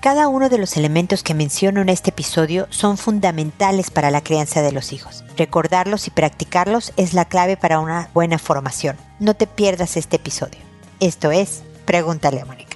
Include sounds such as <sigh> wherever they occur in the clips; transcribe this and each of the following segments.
Cada uno de los elementos que menciono en este episodio son fundamentales para la crianza de los hijos. Recordarlos y practicarlos es la clave para una buena formación. No te pierdas este episodio. Esto es Pregúntale a Mónica.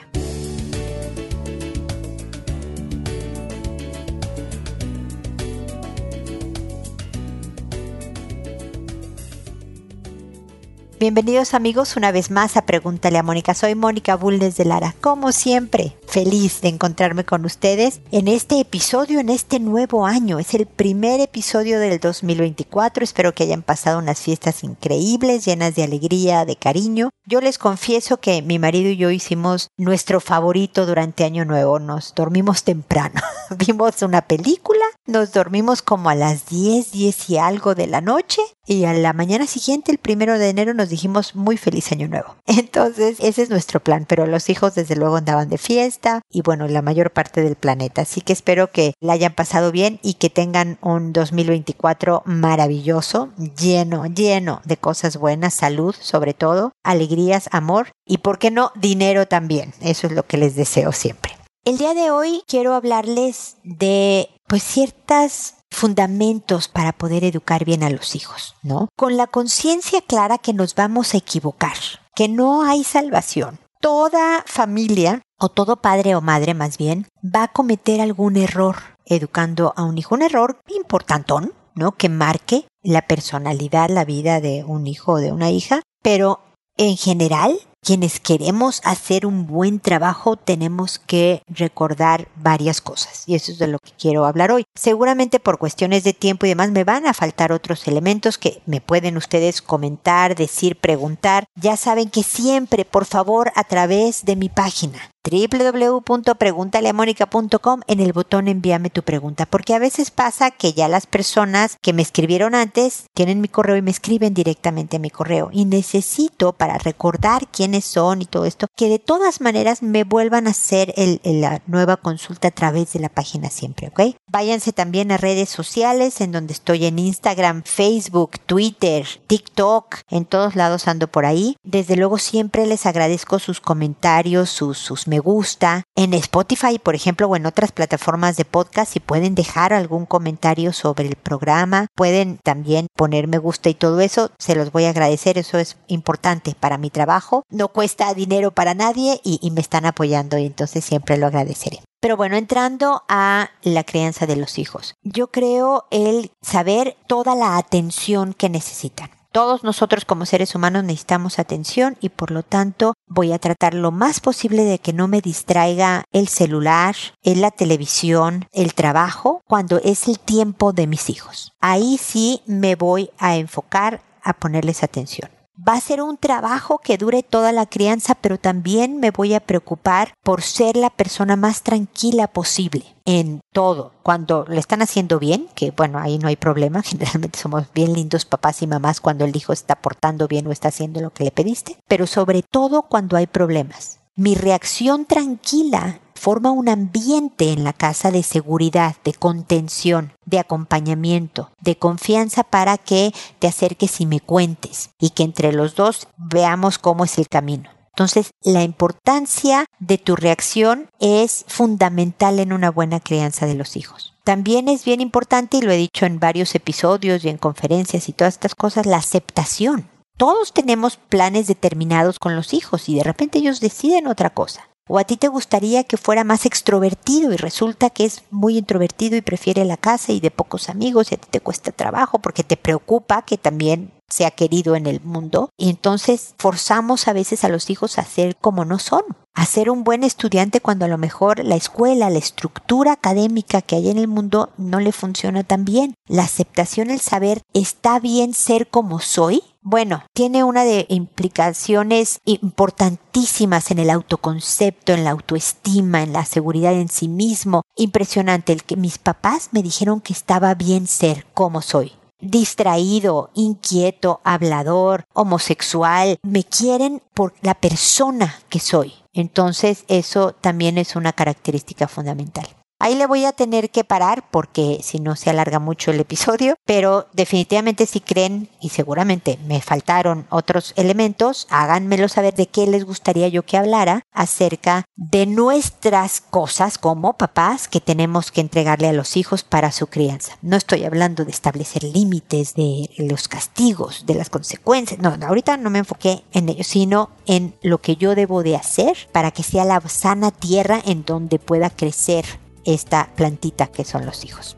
Bienvenidos amigos una vez más a Pregúntale a Mónica. Soy Mónica Bulnes de Lara. Como siempre, feliz de encontrarme con ustedes en este episodio, en este nuevo año. Es el primer episodio del 2024. Espero que hayan pasado unas fiestas increíbles, llenas de alegría, de cariño. Yo les confieso que mi marido y yo hicimos nuestro favorito durante Año Nuevo. Nos dormimos temprano. <laughs> Vimos una película, nos dormimos como a las 10, 10 y algo de la noche y a la mañana siguiente, el primero de enero, nos dijimos muy feliz año nuevo. <laughs> Entonces, ese es nuestro plan, pero los hijos desde luego andaban de fiesta y bueno, la mayor parte del planeta. Así que espero que la hayan pasado bien y que tengan un 2024 maravilloso, lleno, lleno de cosas buenas, salud sobre todo, alegrías, amor y, ¿por qué no?, dinero también. Eso es lo que les deseo siempre. El día de hoy quiero hablarles de pues ciertas fundamentos para poder educar bien a los hijos, ¿no? Con la conciencia clara que nos vamos a equivocar, que no hay salvación. Toda familia, o todo padre o madre más bien, va a cometer algún error educando a un hijo. Un error importantón, ¿no? Que marque la personalidad, la vida de un hijo o de una hija, pero en general quienes queremos hacer un buen trabajo tenemos que recordar varias cosas y eso es de lo que quiero hablar hoy. Seguramente por cuestiones de tiempo y demás me van a faltar otros elementos que me pueden ustedes comentar, decir, preguntar. Ya saben que siempre, por favor, a través de mi página www.preguntaleamónica.com en el botón envíame tu pregunta, porque a veces pasa que ya las personas que me escribieron antes tienen mi correo y me escriben directamente a mi correo y necesito para recordar quiénes son y todo esto, que de todas maneras me vuelvan a hacer la nueva consulta a través de la página siempre, ¿ok? Váyanse también a redes sociales en donde estoy en Instagram, Facebook, Twitter, TikTok, en todos lados ando por ahí. Desde luego siempre les agradezco sus comentarios, sus, sus me gusta. En Spotify, por ejemplo, o en otras plataformas de podcast, si pueden dejar algún comentario sobre el programa, pueden también poner me gusta y todo eso, se los voy a agradecer, eso es importante para mi trabajo. No cuesta dinero para nadie y, me están apoyando y entonces siempre lo agradeceré. Pero bueno, entrando a la crianza de los hijos, yo creo el saber toda la atención que necesitan. Todos nosotros como seres humanos necesitamos atención y por lo tanto voy a tratar lo más posible de que no me distraiga el celular, la televisión, el trabajo, cuando es el tiempo de mis hijos. Ahí sí me voy a enfocar a ponerles atención. Va a ser un trabajo que dure toda la crianza, pero también me voy a preocupar por ser la persona más tranquila posible en todo. Cuando le están haciendo bien, que bueno, ahí no hay problema, <laughs> generalmente somos bien lindos papás y mamás cuando el hijo está portando bien o está haciendo lo que le pediste, pero sobre todo cuando hay problemas. Mi reacción tranquila forma un ambiente en la casa de seguridad, de contención, de acompañamiento, de confianza para que te acerques y me cuentes y que entre los dos veamos cómo es el camino. Entonces, la importancia de tu reacción es fundamental en una buena crianza de los hijos. También es bien importante, y lo he dicho en varios episodios y en conferencias y todas estas cosas, la aceptación. Todos tenemos planes determinados con los hijos y de repente ellos deciden otra cosa. O a ti te gustaría que fuera más extrovertido y resulta que es muy introvertido y prefiere la casa y de pocos amigos y a ti te cuesta trabajo porque te preocupa que también sea querido en el mundo. Y entonces forzamos a veces a los hijos a ser como no son. A ser un buen estudiante cuando a lo mejor la escuela, la estructura académica que hay en el mundo no le funciona tan bien. La aceptación, el saber, ¿está bien ser como soy? Bueno, tiene una de implicaciones importantísimas en el autoconcepto, en la autoestima, en la seguridad en sí mismo. Impresionante el que mis papás me dijeron que estaba bien ser como soy distraído, inquieto, hablador, homosexual. Me quieren por la persona que soy. Entonces eso también es una característica fundamental. Ahí le voy a tener que parar porque si no se alarga mucho el episodio, pero definitivamente si creen y seguramente me faltaron otros elementos, háganmelo saber de qué les gustaría yo que hablara acerca de nuestras cosas como papás que tenemos que entregarle a los hijos para su crianza. No estoy hablando de establecer límites, de los castigos, de las consecuencias. No, ahorita no me enfoqué en ello, sino en lo que yo debo de hacer para que sea la sana tierra en donde pueda crecer esta plantita que son los hijos.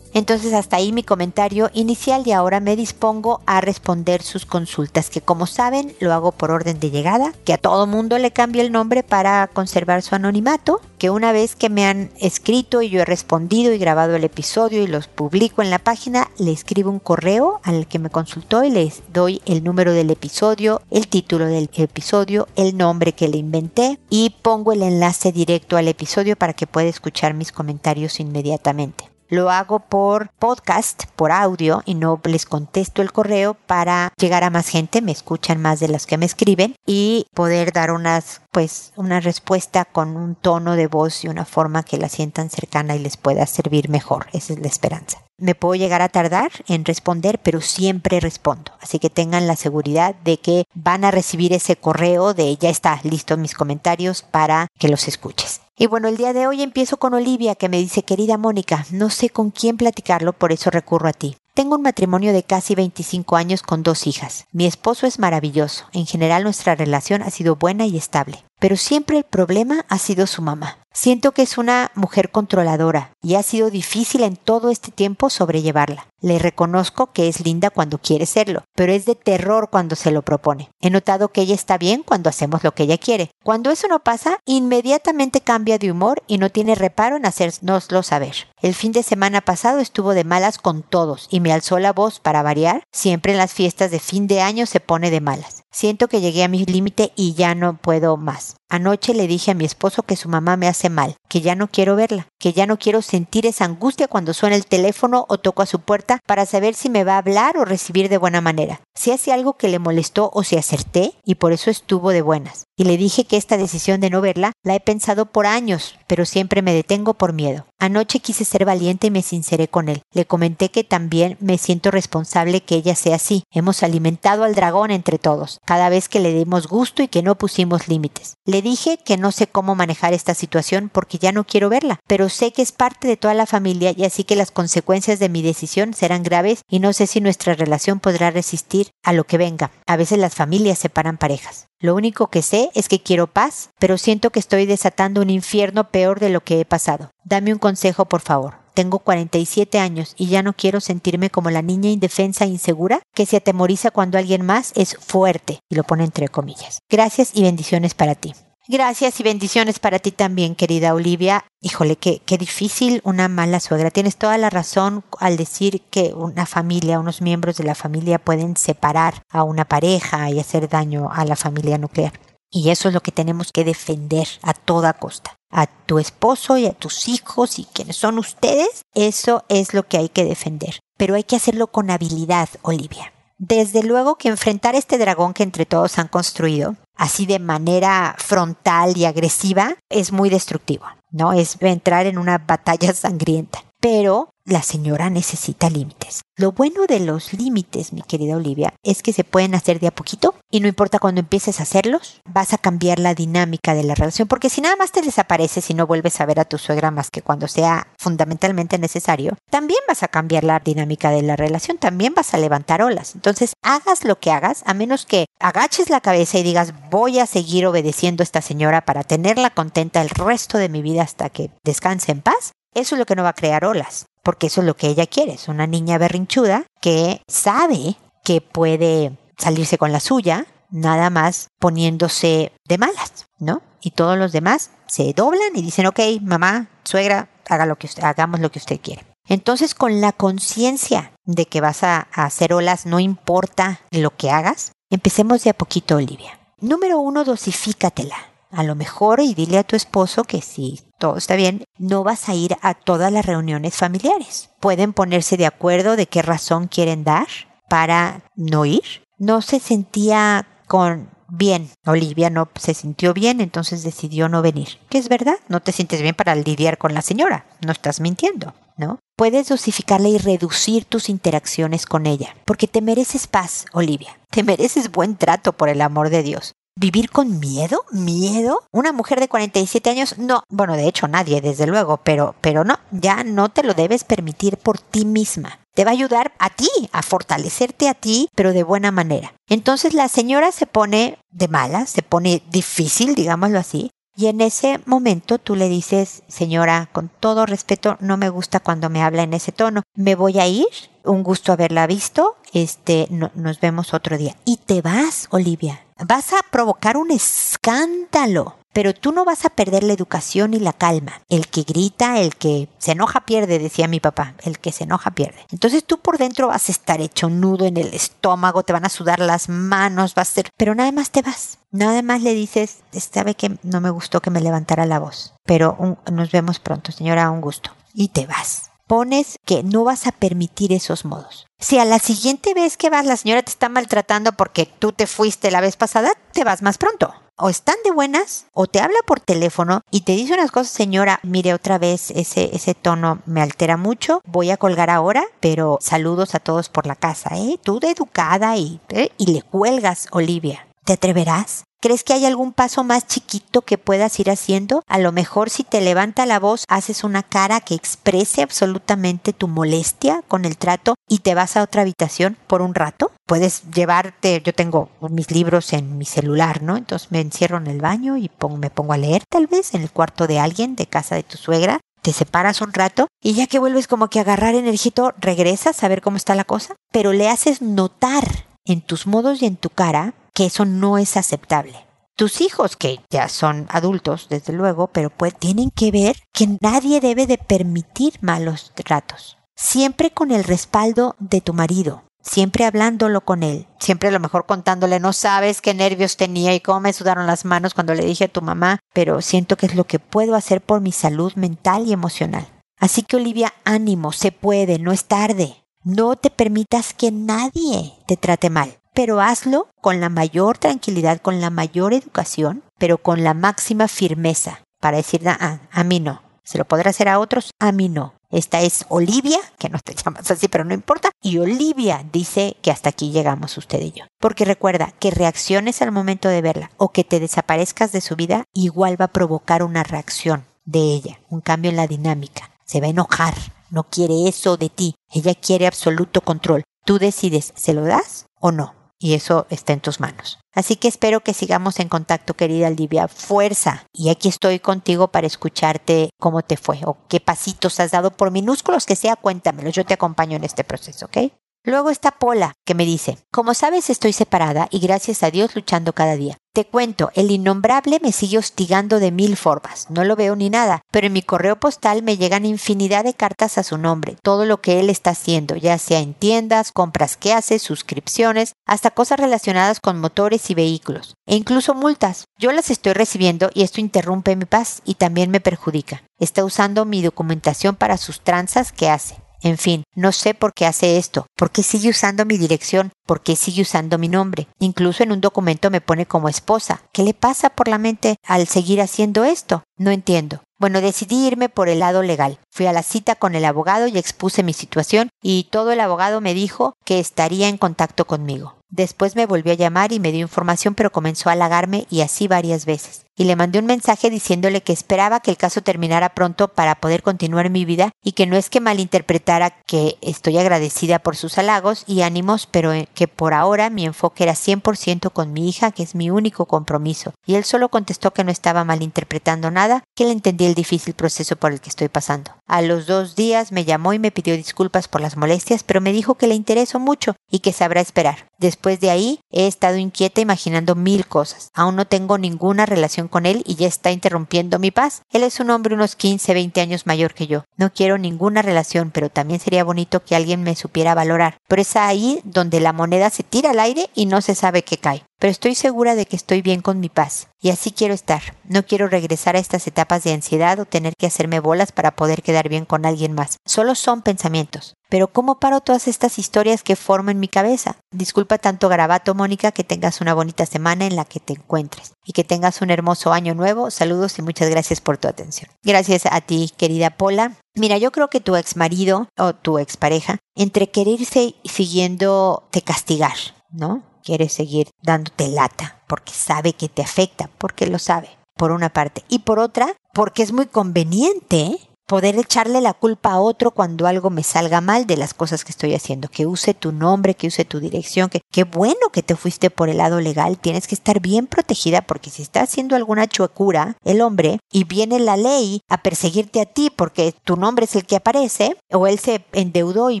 Entonces hasta ahí mi comentario inicial y ahora me dispongo a responder sus consultas, que como saben lo hago por orden de llegada, que a todo mundo le cambio el nombre para conservar su anonimato, que una vez que me han escrito y yo he respondido y grabado el episodio y los publico en la página, le escribo un correo al que me consultó y les doy el número del episodio, el título del episodio, el nombre que le inventé y pongo el enlace directo al episodio para que pueda escuchar mis comentarios inmediatamente. Lo hago por podcast, por audio, y no les contesto el correo para llegar a más gente, me escuchan más de las que me escriben y poder dar unas, pues, una respuesta con un tono de voz y una forma que la sientan cercana y les pueda servir mejor. Esa es la esperanza. Me puedo llegar a tardar en responder, pero siempre respondo. Así que tengan la seguridad de que van a recibir ese correo de ya está listo mis comentarios para que los escuches. Y bueno, el día de hoy empiezo con Olivia que me dice, querida Mónica, no sé con quién platicarlo, por eso recurro a ti. Tengo un matrimonio de casi 25 años con dos hijas. Mi esposo es maravilloso. En general nuestra relación ha sido buena y estable. Pero siempre el problema ha sido su mamá. Siento que es una mujer controladora y ha sido difícil en todo este tiempo sobrellevarla. Le reconozco que es linda cuando quiere serlo, pero es de terror cuando se lo propone. He notado que ella está bien cuando hacemos lo que ella quiere. Cuando eso no pasa, inmediatamente cambia de humor y no tiene reparo en hacérnoslo saber. El fin de semana pasado estuvo de malas con todos y me alzó la voz para variar. Siempre en las fiestas de fin de año se pone de malas. Siento que llegué a mi límite y ya no puedo más. Anoche le dije a mi esposo que su mamá me hace mal, que ya no quiero verla, que ya no quiero sentir esa angustia cuando suena el teléfono o toco a su puerta para saber si me va a hablar o recibir de buena manera. Si hace algo que le molestó o si acerté y por eso estuvo de buenas. Y le dije que esta decisión de no verla la he pensado por años, pero siempre me detengo por miedo. Anoche quise ser valiente y me sinceré con él. Le comenté que también me siento responsable que ella sea así. Hemos alimentado al dragón entre todos, cada vez que le dimos gusto y que no pusimos límites. Le dije que no sé cómo manejar esta situación porque ya no quiero verla, pero sé que es parte de toda la familia y así que las consecuencias de mi decisión serán graves y no sé si nuestra relación podrá resistir a lo que venga. A veces las familias separan parejas. Lo único que sé es que quiero paz, pero siento que estoy desatando un infierno peor de lo que he pasado. Dame un consejo, por favor. Tengo 47 años y ya no quiero sentirme como la niña indefensa e insegura que se atemoriza cuando alguien más es fuerte, y lo pone entre comillas. Gracias y bendiciones para ti. Gracias y bendiciones para ti también, querida Olivia. Híjole, qué, qué difícil una mala suegra. Tienes toda la razón al decir que una familia, unos miembros de la familia pueden separar a una pareja y hacer daño a la familia nuclear. Y eso es lo que tenemos que defender a toda costa. A tu esposo y a tus hijos y quienes son ustedes, eso es lo que hay que defender. Pero hay que hacerlo con habilidad, Olivia. Desde luego que enfrentar este dragón que entre todos han construido, así de manera frontal y agresiva, es muy destructivo, ¿no? Es entrar en una batalla sangrienta. Pero la señora necesita límites. Lo bueno de los límites, mi querida Olivia, es que se pueden hacer de a poquito y no importa cuando empieces a hacerlos, vas a cambiar la dinámica de la relación, porque si nada más te desapareces y no vuelves a ver a tu suegra más que cuando sea fundamentalmente necesario, también vas a cambiar la dinámica de la relación, también vas a levantar olas. Entonces, hagas lo que hagas, a menos que agaches la cabeza y digas, voy a seguir obedeciendo a esta señora para tenerla contenta el resto de mi vida hasta que descanse en paz, eso es lo que no va a crear olas porque eso es lo que ella quiere, es una niña berrinchuda que sabe que puede salirse con la suya, nada más poniéndose de malas, ¿no? Y todos los demás se doblan y dicen, ok, mamá, suegra, haga lo que usted, hagamos lo que usted quiere. Entonces, con la conciencia de que vas a, a hacer olas, no importa lo que hagas, empecemos de a poquito, Olivia. Número uno, dosifícatela. A lo mejor y dile a tu esposo que si todo está bien, no vas a ir a todas las reuniones familiares. Pueden ponerse de acuerdo de qué razón quieren dar para no ir. No se sentía con bien. Olivia no se sintió bien, entonces decidió no venir. ¿Qué es verdad? No te sientes bien para lidiar con la señora. No estás mintiendo, ¿no? Puedes dosificarla y reducir tus interacciones con ella, porque te mereces paz, Olivia. Te mereces buen trato por el amor de Dios. ¿Vivir con miedo? ¿Miedo? Una mujer de 47 años, no. Bueno, de hecho nadie, desde luego, pero, pero no, ya no te lo debes permitir por ti misma. Te va a ayudar a ti, a fortalecerte a ti, pero de buena manera. Entonces la señora se pone de mala, se pone difícil, digámoslo así, y en ese momento tú le dices, señora, con todo respeto, no me gusta cuando me habla en ese tono. Me voy a ir. Un gusto haberla visto. Este, nos vemos otro día. Y te vas, Olivia. Vas a provocar un escándalo. Pero tú no vas a perder la educación y la calma. El que grita, el que se enoja pierde, decía mi papá. El que se enoja pierde. Entonces tú por dentro vas a estar hecho nudo en el estómago, te van a sudar las manos, vas a ser... Pero nada más te vas. Nada más le dices, sabe que no me gustó que me levantara la voz. Pero nos vemos pronto, señora, un gusto. Y te vas pones que no vas a permitir esos modos. Si a la siguiente vez que vas la señora te está maltratando porque tú te fuiste la vez pasada, te vas más pronto o están de buenas o te habla por teléfono y te dice unas cosas, señora, mire otra vez ese, ese tono me altera mucho, voy a colgar ahora, pero saludos a todos por la casa, ¿eh? Tú de educada y, ¿eh? y le cuelgas, Olivia. ¿Te atreverás? ¿Crees que hay algún paso más chiquito que puedas ir haciendo? A lo mejor si te levanta la voz, haces una cara que exprese absolutamente tu molestia con el trato y te vas a otra habitación por un rato. Puedes llevarte, yo tengo mis libros en mi celular, ¿no? Entonces me encierro en el baño y me pongo a leer tal vez en el cuarto de alguien, de casa de tu suegra, te separas un rato y ya que vuelves como que a agarrar energito, regresas a ver cómo está la cosa, pero le haces notar en tus modos y en tu cara que eso no es aceptable. Tus hijos, que ya son adultos, desde luego, pero pues tienen que ver que nadie debe de permitir malos tratos. Siempre con el respaldo de tu marido, siempre hablándolo con él, siempre a lo mejor contándole, no sabes qué nervios tenía y cómo me sudaron las manos cuando le dije a tu mamá, pero siento que es lo que puedo hacer por mi salud mental y emocional. Así que Olivia, ánimo, se puede, no es tarde. No te permitas que nadie te trate mal pero hazlo con la mayor tranquilidad, con la mayor educación, pero con la máxima firmeza para decir, ah, a mí no. Se lo podrá hacer a otros, a mí no. Esta es Olivia, que no te <laughs> llamas así, pero no importa. Y Olivia dice que hasta aquí llegamos usted y yo. Porque recuerda que reacciones al momento de verla o que te desaparezcas de su vida, igual va a provocar una reacción de ella, un cambio en la dinámica. Se va a enojar, no quiere eso de ti. Ella quiere absoluto control. Tú decides, ¿se lo das o no? y eso está en tus manos. Así que espero que sigamos en contacto, querida Olivia. Fuerza. Y aquí estoy contigo para escucharte cómo te fue o qué pasitos has dado, por minúsculos que sea, cuéntamelo. Yo te acompaño en este proceso, ¿ok? Luego está Pola, que me dice, como sabes estoy separada y gracias a Dios luchando cada día. Te cuento, el innombrable me sigue hostigando de mil formas, no lo veo ni nada, pero en mi correo postal me llegan infinidad de cartas a su nombre, todo lo que él está haciendo, ya sea en tiendas, compras que hace, suscripciones, hasta cosas relacionadas con motores y vehículos, e incluso multas. Yo las estoy recibiendo y esto interrumpe mi paz y también me perjudica. Está usando mi documentación para sus tranzas que hace. En fin, no sé por qué hace esto, por qué sigue usando mi dirección, por qué sigue usando mi nombre. Incluso en un documento me pone como esposa. ¿Qué le pasa por la mente al seguir haciendo esto? No entiendo. Bueno, decidí irme por el lado legal. Fui a la cita con el abogado y expuse mi situación y todo el abogado me dijo que estaría en contacto conmigo. Después me volvió a llamar y me dio información pero comenzó a halagarme y así varias veces y le mandé un mensaje diciéndole que esperaba que el caso terminara pronto para poder continuar mi vida y que no es que malinterpretara que estoy agradecida por sus halagos y ánimos, pero eh, que por ahora mi enfoque era 100% con mi hija, que es mi único compromiso. Y él solo contestó que no estaba malinterpretando nada, que le entendía el difícil proceso por el que estoy pasando. A los dos días me llamó y me pidió disculpas por las molestias, pero me dijo que le interesó mucho y que sabrá esperar. Después de ahí he estado inquieta imaginando mil cosas. Aún no tengo ninguna relación con él y ya está interrumpiendo mi paz. Él es un hombre unos 15, 20 años mayor que yo. No quiero ninguna relación, pero también sería bonito que alguien me supiera valorar. Pero es ahí donde la moneda se tira al aire y no se sabe qué cae. Pero estoy segura de que estoy bien con mi paz. Y así quiero estar. No quiero regresar a estas etapas de ansiedad o tener que hacerme bolas para poder quedar bien con alguien más. Solo son pensamientos. Pero ¿cómo paro todas estas historias que formo en mi cabeza? Disculpa tanto garabato, Mónica, que tengas una bonita semana en la que te encuentres y que tengas un hermoso año nuevo. Saludos y muchas gracias por tu atención. Gracias a ti, querida Pola. Mira, yo creo que tu ex marido o tu expareja, entre quererse siguiendo te castigar, ¿no? Quiere seguir dándote lata porque sabe que te afecta, porque lo sabe, por una parte. Y por otra, porque es muy conveniente poder echarle la culpa a otro cuando algo me salga mal de las cosas que estoy haciendo, que use tu nombre, que use tu dirección, que qué bueno que te fuiste por el lado legal, tienes que estar bien protegida porque si está haciendo alguna chuecura el hombre y viene la ley a perseguirte a ti porque tu nombre es el que aparece o él se endeudó y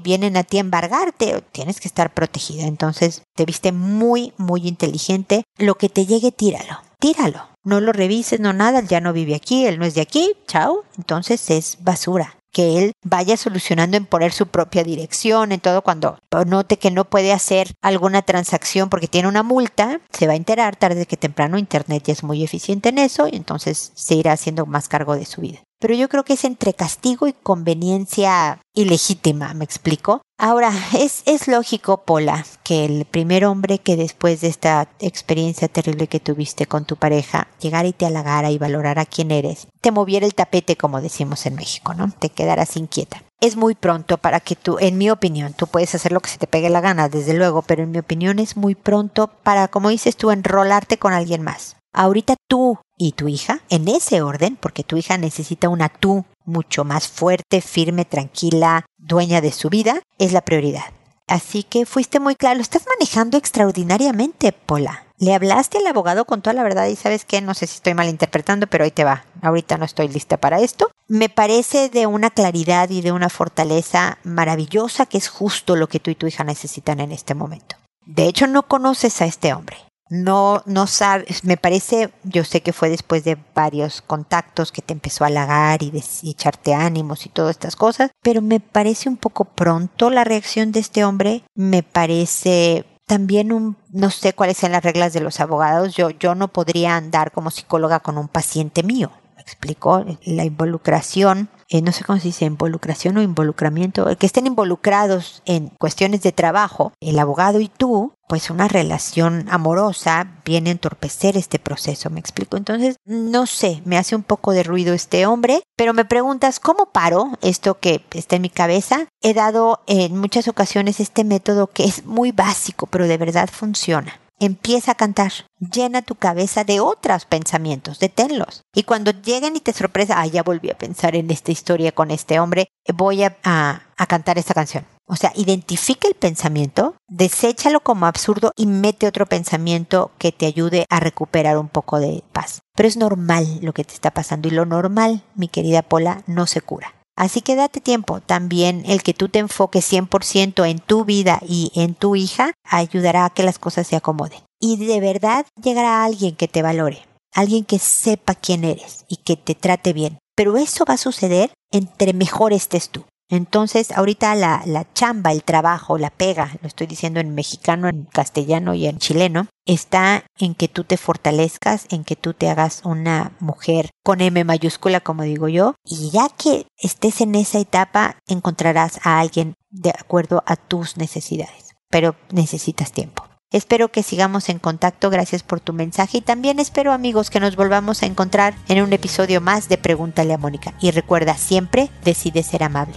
vienen a ti a embargarte, tienes que estar protegida. Entonces, te viste muy muy inteligente, lo que te llegue tíralo, tíralo no lo revises, no nada, ya no vive aquí, él no es de aquí, chao, entonces es basura. Que él vaya solucionando en poner su propia dirección, en todo cuando note que no puede hacer alguna transacción porque tiene una multa, se va a enterar tarde que temprano, Internet ya es muy eficiente en eso y entonces se irá haciendo más cargo de su vida pero yo creo que es entre castigo y conveniencia ilegítima, ¿me explico? Ahora, es, es lógico, Pola, que el primer hombre que después de esta experiencia terrible que tuviste con tu pareja, llegara y te halagara y valorara quién eres, te moviera el tapete, como decimos en México, ¿no? Te quedaras inquieta. Es muy pronto para que tú, en mi opinión, tú puedes hacer lo que se te pegue la gana, desde luego, pero en mi opinión es muy pronto para, como dices tú, enrolarte con alguien más. Ahorita tú y tu hija, en ese orden, porque tu hija necesita una tú mucho más fuerte, firme, tranquila, dueña de su vida, es la prioridad. Así que fuiste muy claro, estás manejando extraordinariamente, Pola. Le hablaste al abogado con toda la verdad y sabes que no sé si estoy malinterpretando, pero ahí te va. Ahorita no estoy lista para esto. Me parece de una claridad y de una fortaleza maravillosa que es justo lo que tú y tu hija necesitan en este momento. De hecho, no conoces a este hombre no, no sabes, me parece, yo sé que fue después de varios contactos que te empezó a halagar y, echarte ánimos y todas estas cosas, pero me parece un poco pronto la reacción de este hombre, me parece también un, no sé cuáles son las reglas de los abogados, yo, yo no podría andar como psicóloga con un paciente mío, explicó, la involucración eh, no sé cómo se dice, involucración o involucramiento, que estén involucrados en cuestiones de trabajo, el abogado y tú, pues una relación amorosa viene a entorpecer este proceso, me explico. Entonces, no sé, me hace un poco de ruido este hombre, pero me preguntas, ¿cómo paro esto que está en mi cabeza? He dado en muchas ocasiones este método que es muy básico, pero de verdad funciona. Empieza a cantar. Llena tu cabeza de otros pensamientos, deténlos. Y cuando lleguen y te sorpresa, ah, ya volví a pensar en esta historia con este hombre, voy a, a cantar esta canción. O sea, identifica el pensamiento, deséchalo como absurdo y mete otro pensamiento que te ayude a recuperar un poco de paz. Pero es normal lo que te está pasando y lo normal, mi querida Pola, no se cura. Así que date tiempo. También el que tú te enfoques 100% en tu vida y en tu hija ayudará a que las cosas se acomoden. Y de verdad llegará alguien que te valore, alguien que sepa quién eres y que te trate bien. Pero eso va a suceder entre mejor estés tú. Entonces, ahorita la, la, chamba, el trabajo, la pega, lo estoy diciendo en mexicano, en castellano y en chileno, está en que tú te fortalezcas, en que tú te hagas una mujer con M mayúscula, como digo yo, y ya que estés en esa etapa, encontrarás a alguien de acuerdo a tus necesidades, pero necesitas tiempo. Espero que sigamos en contacto, gracias por tu mensaje y también espero amigos que nos volvamos a encontrar en un episodio más de Pregúntale a Mónica y recuerda siempre, decide ser amable.